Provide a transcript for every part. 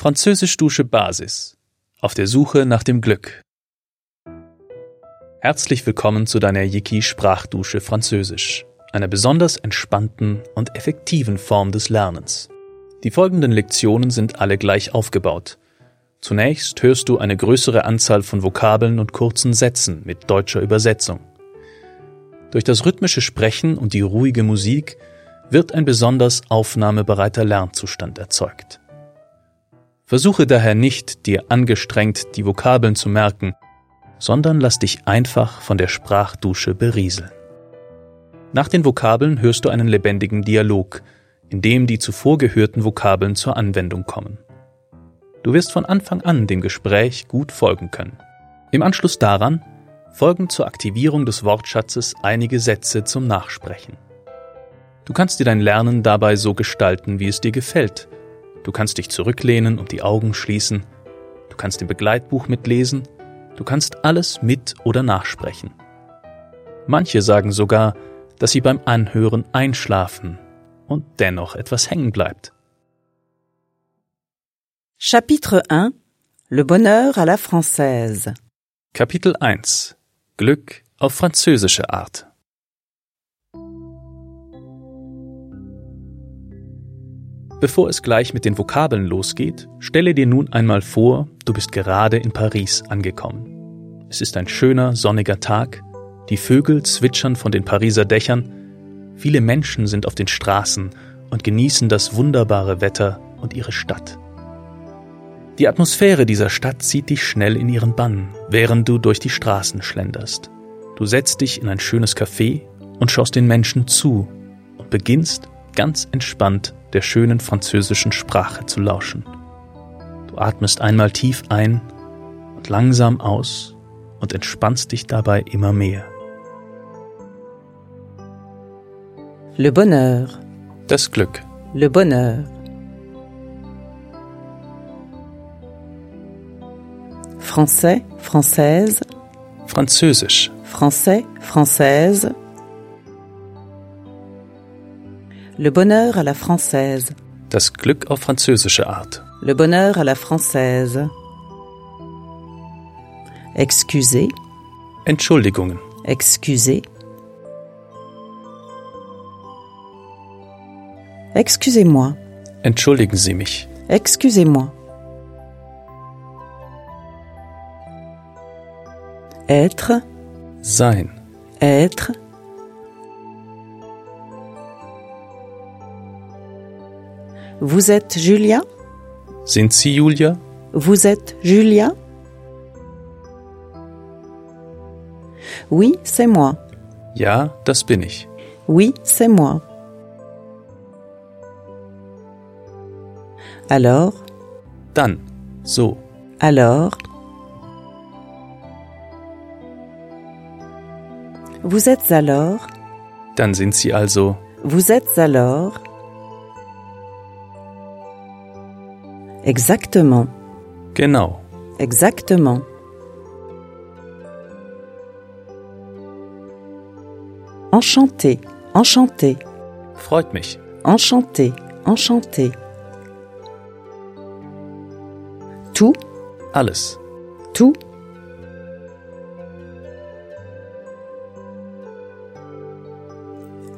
Französisch-Dusche Basis. Auf der Suche nach dem Glück. Herzlich willkommen zu deiner Yiki Sprachdusche Französisch, einer besonders entspannten und effektiven Form des Lernens. Die folgenden Lektionen sind alle gleich aufgebaut. Zunächst hörst du eine größere Anzahl von Vokabeln und kurzen Sätzen mit deutscher Übersetzung. Durch das rhythmische Sprechen und die ruhige Musik wird ein besonders aufnahmebereiter Lernzustand erzeugt. Versuche daher nicht, dir angestrengt die Vokabeln zu merken, sondern lass dich einfach von der Sprachdusche berieseln. Nach den Vokabeln hörst du einen lebendigen Dialog, in dem die zuvor gehörten Vokabeln zur Anwendung kommen. Du wirst von Anfang an dem Gespräch gut folgen können. Im Anschluss daran folgen zur Aktivierung des Wortschatzes einige Sätze zum Nachsprechen. Du kannst dir dein Lernen dabei so gestalten, wie es dir gefällt. Du kannst dich zurücklehnen und die Augen schließen. Du kannst im Begleitbuch mitlesen. Du kannst alles mit oder nachsprechen. Manche sagen sogar, dass sie beim Anhören einschlafen und dennoch etwas hängen bleibt. Chapitre 1 Le bonheur à la française. Kapitel 1 Glück auf französische Art. Bevor es gleich mit den Vokabeln losgeht, stelle dir nun einmal vor, du bist gerade in Paris angekommen. Es ist ein schöner, sonniger Tag, die Vögel zwitschern von den Pariser Dächern, viele Menschen sind auf den Straßen und genießen das wunderbare Wetter und ihre Stadt. Die Atmosphäre dieser Stadt zieht dich schnell in ihren Bann, während du durch die Straßen schlenderst. Du setzt dich in ein schönes Café und schaust den Menschen zu und beginnst ganz entspannt der schönen französischen Sprache zu lauschen. Du atmest einmal tief ein und langsam aus und entspannst dich dabei immer mehr. Le bonheur. Das Glück. Le bonheur. Français, française, Französisch. français, française. Le bonheur à la française. Das Glück auf französische Art. Le bonheur à la française. Excusez, Entschuldigungen. excusez. Excusez-moi, Entschuldigen Sie mich. excusez-moi. Être, Sein. être. Vous êtes Julia? Sind Sie Julia? Vous êtes Julia? Oui, c'est moi. Ja, das bin ich. Oui, c'est moi. Alors, Dann. So. alors? Vous êtes alors, Dann sind Sie also. vous êtes alors? Exactement, Genau. exactement. Enchanté, enchanté, Freut mich. enchanté, enchanté. Tout, Alles. tout.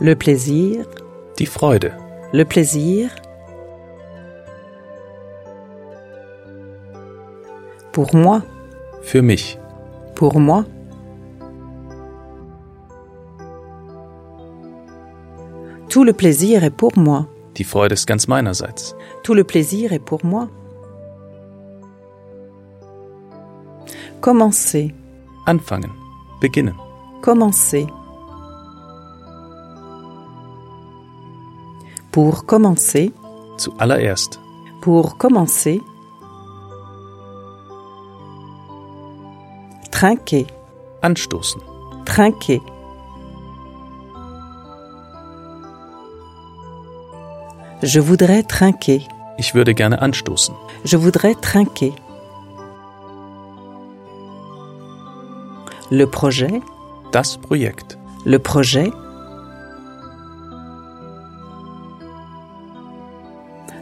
Le plaisir, Die Freude. le plaisir. Pour moi, Für mich. pour moi. Tout le plaisir est pour moi. Die Freude ist ganz meinerseits. Tout le plaisir est pour moi. Commencer, Anfangen. Beginnen. commencer. Pour commencer, Zuallererst. pour commencer. Trinquer, Anstoßen. trinquer. Je voudrais trinquer. Ich würde gerne anstoßen. Je voudrais trinquer. Le projet, Das Projekt. le projet.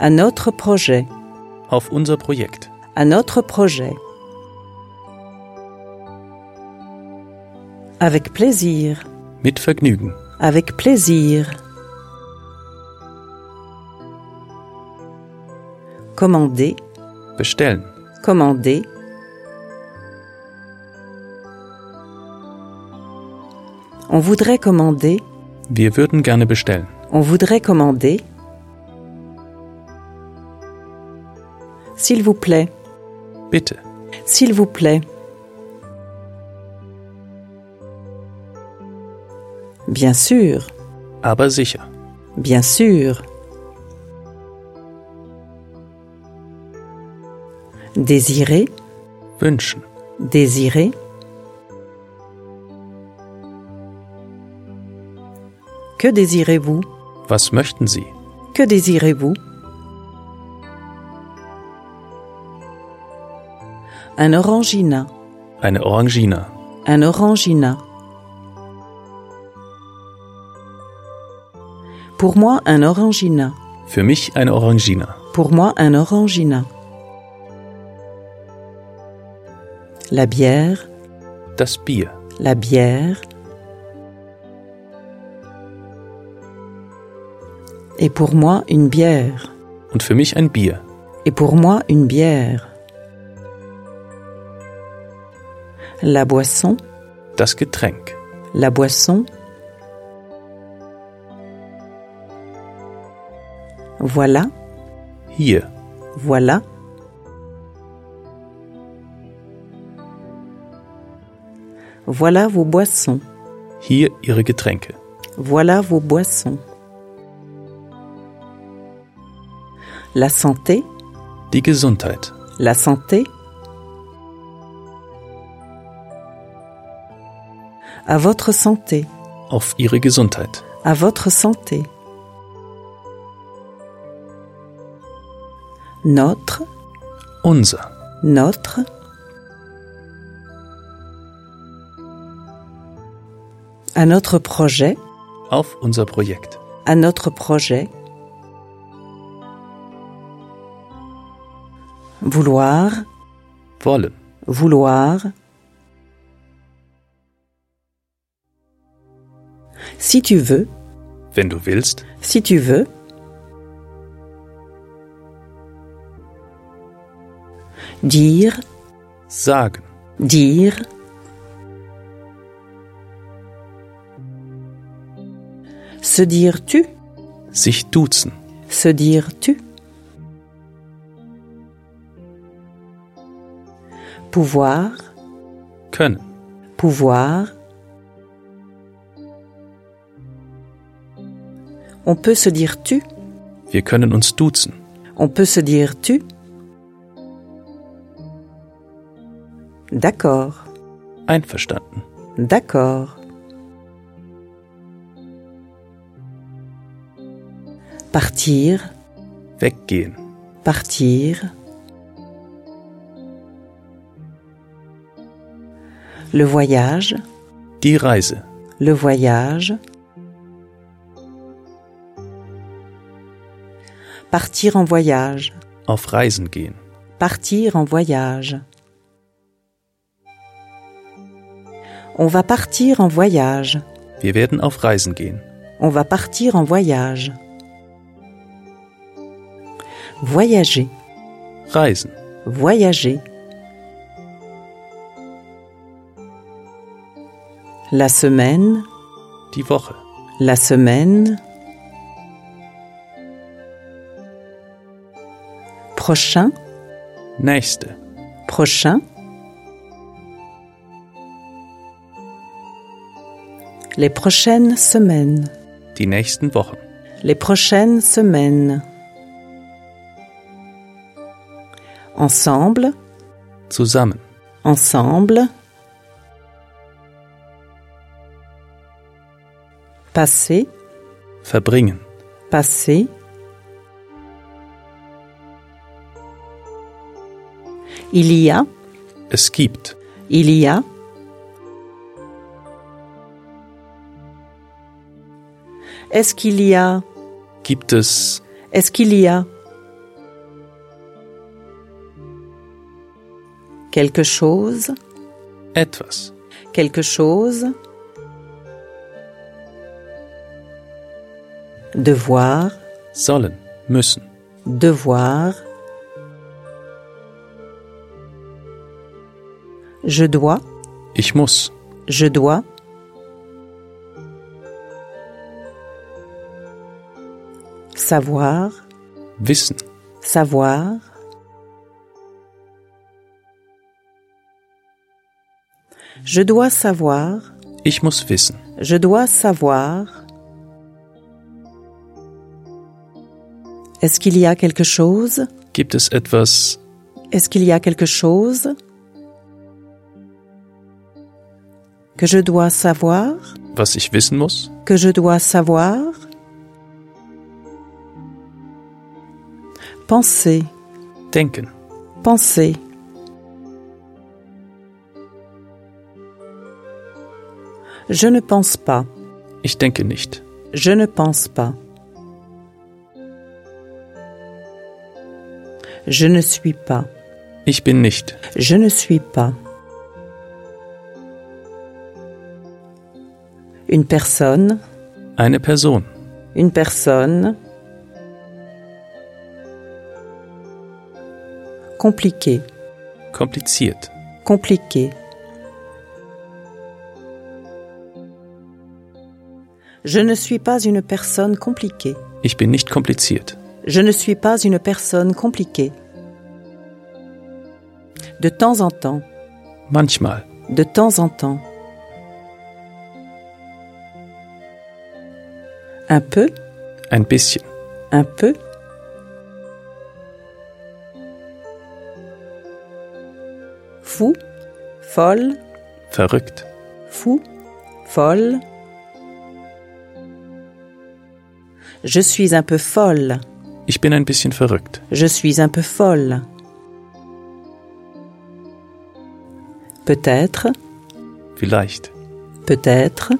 Un autre projet, Auf unser Projekt. à notre projet. Avec plaisir, Mit Vergnügen. avec plaisir. Commander, Bestellen. commander. On voudrait commander, Wir würden gerne bestellen. on voudrait commander. S'il vous plaît, Bitte. s'il vous plaît. Bien sûr, Aber sicher. bien sûr. Désirer, Wünschen. désirer. Que désirez-vous? Was möchten Sie? Que désirez-vous? Un orangina, Eine Orangina. un orangina. Pour moi, un orangina. Für mich eine Orangina. Pour moi, un orangina. La bière, Das Bier. la bière. Et pour moi, une bière. Und für mich ein Bier. Et pour moi, une bière. La boisson, Das Getränk. la boisson. Voilà, Hier. voilà. Voilà vos boissons. Hier Ihre Getränke. Voilà vos boissons. La santé, Die Gesundheit. la santé. À votre santé, Auf Ihre Gesundheit. à votre santé. Notre, Unser. notre. À notre projet, Auf unser Projekt. à notre projet. Vouloir, Wollen. vouloir. Si tu veux, Wenn du willst. si tu veux. Dire, Sagen. dire. Se dire tu, Sich duzen. se dire tu. Pouvoir, Können. pouvoir. On peut se dire tu, Wir können uns duzen. on peut se dire tu. D'accord, Einverstanden. d'accord. Partir, Weggehen. partir. Le voyage, Die Reise. le voyage. Partir en voyage, Auf Reisen gehen. partir en voyage. On va partir en voyage, Wir werden auf Reisen gehen. on va partir en voyage. Voyager, Reisen. voyager. La semaine, Die Woche. la semaine. Prochain, Nächste. prochain. Les prochaines semaines, Die nächsten Wochen. les prochaines semaines. Ensemble, Zusammen. ensemble. Passer, Verbringen. passer. Il y a, Es gibt. il y a. Est-ce qu'il y a, Gibt es. est-ce qu'il y a? quelque chose, etwas, quelque chose? Devoir, sollen, müssen, devoir? Je dois, ich muss, je dois? Savoir, wissen, savoir. Je dois savoir, ich muss wissen, je dois savoir. Est-ce qu'il y a quelque chose? Gibt es etwas, Est-ce qu'il y a quelque chose? Que je dois savoir? was ich wissen muss? Que je dois savoir? Penser, Denken, penser. Je ne pense pas, ich denke nicht, je ne pense pas. Je ne suis pas, ich bin nicht, je ne suis pas. Une personne, eine Person, une personne. Compliqué, kompliziert, compliqué. Je ne suis pas une personne compliquée. ich bin nicht kompliziert, Je ne suis pas une personne compliquée. De temps en temps, manchmal, de temps en temps. Un peu, ein bisschen, un peu. Folle, verrückt, fou, folle. Je suis un peu folle. ich bin ein bisschen verrückt, Je suis un peu folle. Peut-être, vielleicht, peut-être.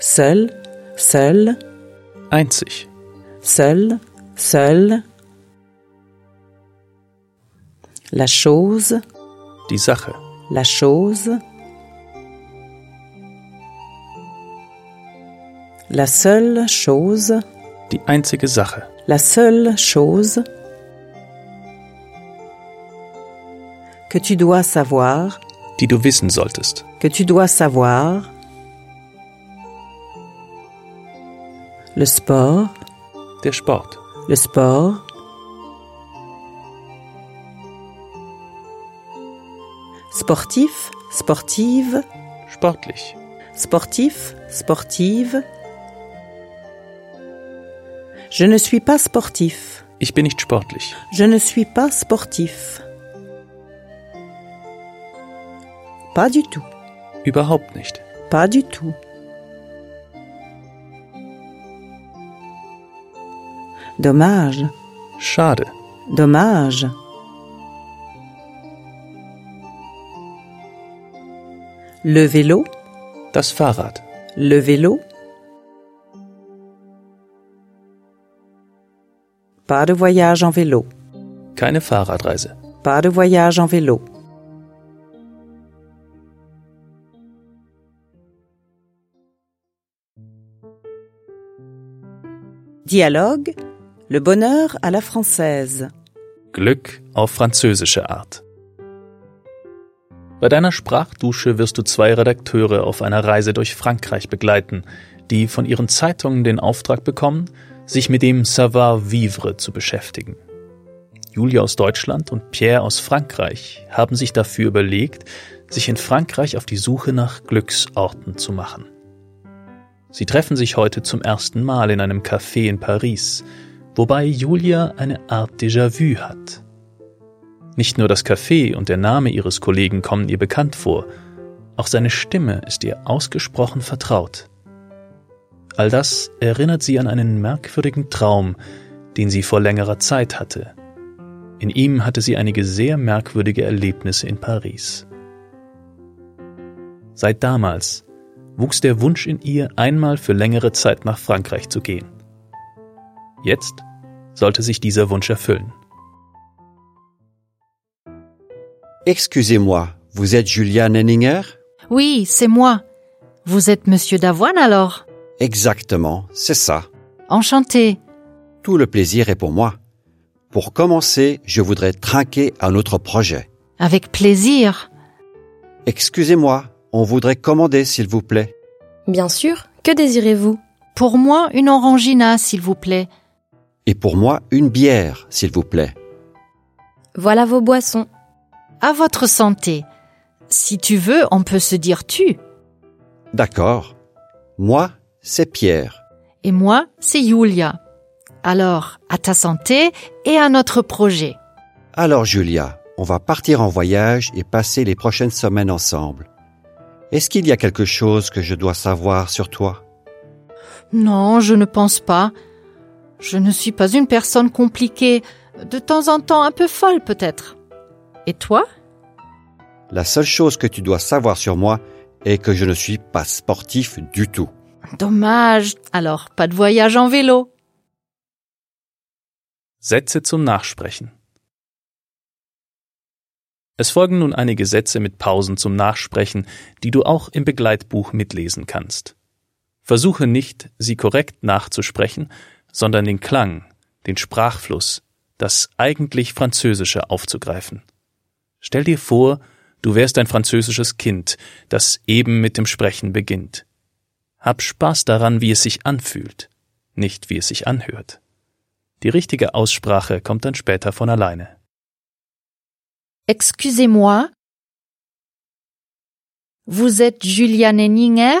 Seul, seul, einzig, seul, seul. La chose, die Sache, la chose. La seule chose, die einzige Sache, la seule chose. Que tu dois savoir, die du wissen solltest, que tu dois savoir. Le sport, der Sport, le sport. Sportif, sportive, sportlich, sportif, sportive. Je ne suis pas sportif. ich bin nicht sportlich, Je ne suis pas sportif. Pas du tout. überhaupt nicht, Pas du tout. Dommage, schade, dommage. Le vélo, das Fahrrad, le vélo. Pas de voyage en vélo, keine Fahrradreise, pas de voyage en vélo. Dialogue, le bonheur à la française. Glück auf französische Art. Bei deiner Sprachdusche wirst du zwei Redakteure auf einer Reise durch Frankreich begleiten, die von ihren Zeitungen den Auftrag bekommen, sich mit dem Savoir-vivre zu beschäftigen. Julia aus Deutschland und Pierre aus Frankreich haben sich dafür überlegt, sich in Frankreich auf die Suche nach Glücksorten zu machen. Sie treffen sich heute zum ersten Mal in einem Café in Paris, wobei Julia eine Art Déjà-vu hat. Nicht nur das Café und der Name ihres Kollegen kommen ihr bekannt vor, auch seine Stimme ist ihr ausgesprochen vertraut. All das erinnert sie an einen merkwürdigen Traum, den sie vor längerer Zeit hatte. In ihm hatte sie einige sehr merkwürdige Erlebnisse in Paris. Seit damals wuchs der Wunsch in ihr, einmal für längere Zeit nach Frankreich zu gehen. Jetzt sollte sich dieser Wunsch erfüllen. Excusez-moi, vous êtes Julia Nenninger Oui, c'est moi. Vous êtes Monsieur Davoine alors? Exactement, c'est ça. Enchanté. Tout le plaisir est pour moi. Pour commencer, je voudrais trinquer un autre projet. Avec plaisir. Excusez-moi, on voudrait commander s'il vous plaît. Bien sûr, que désirez-vous? Pour moi, une orangina, s'il vous plaît. Et pour moi, une bière, s'il vous plaît. Voilà vos boissons. À votre santé. Si tu veux, on peut se dire tu. D'accord. Moi, c'est Pierre. Et moi, c'est Julia. Alors, à ta santé et à notre projet. Alors Julia, on va partir en voyage et passer les prochaines semaines ensemble. Est-ce qu'il y a quelque chose que je dois savoir sur toi? Non, je ne pense pas. Je ne suis pas une personne compliquée, de temps en temps un peu folle peut-être. Et toi La seule chose que tu dois savoir sur moi est que je ne suis pas sportif du tout. Dommage. Alors, pas de voyage en vélo. Sätze zum Nachsprechen. Es folgen nun einige Sätze mit Pausen zum Nachsprechen, die du auch im Begleitbuch mitlesen kannst. Versuche nicht, sie korrekt nachzusprechen, sondern den Klang, den Sprachfluss, das eigentlich Französische aufzugreifen. Stell dir vor, du wärst ein französisches Kind, das eben mit dem Sprechen beginnt. Hab Spaß daran, wie es sich anfühlt, nicht wie es sich anhört. Die richtige Aussprache kommt dann später von alleine. Excusez-moi. Vous êtes Julia Nenninger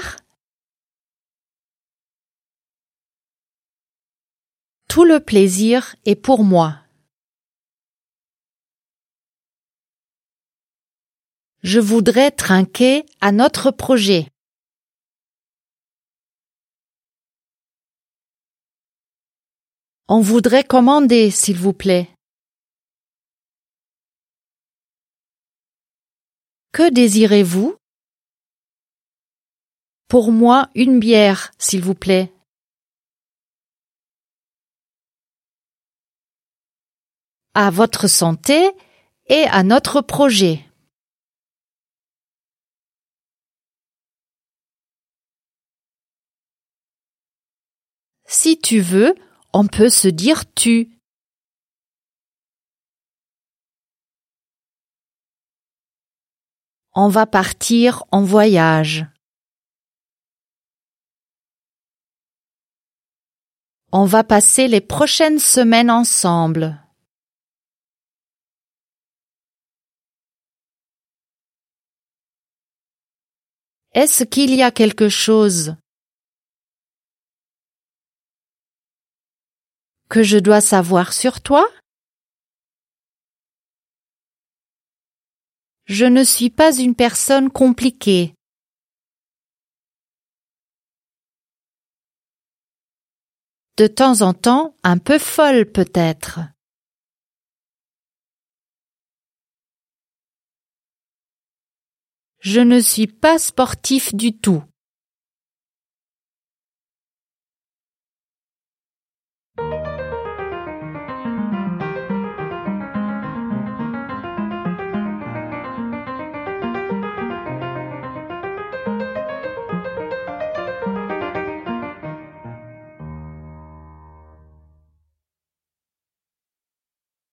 Tout le plaisir est pour moi. Je voudrais trinquer à notre projet. On voudrait commander, s'il vous plaît. Que désirez-vous? Pour moi, une bière, s'il vous plaît. À votre santé et à notre projet. Si tu veux, on peut se dire tu. On va partir en voyage. On va passer les prochaines semaines ensemble. Est-ce qu'il y a quelque chose que je dois savoir sur toi? Je ne suis pas une personne compliquée. De temps en temps, un peu folle peut-être. Je ne suis pas sportif du tout.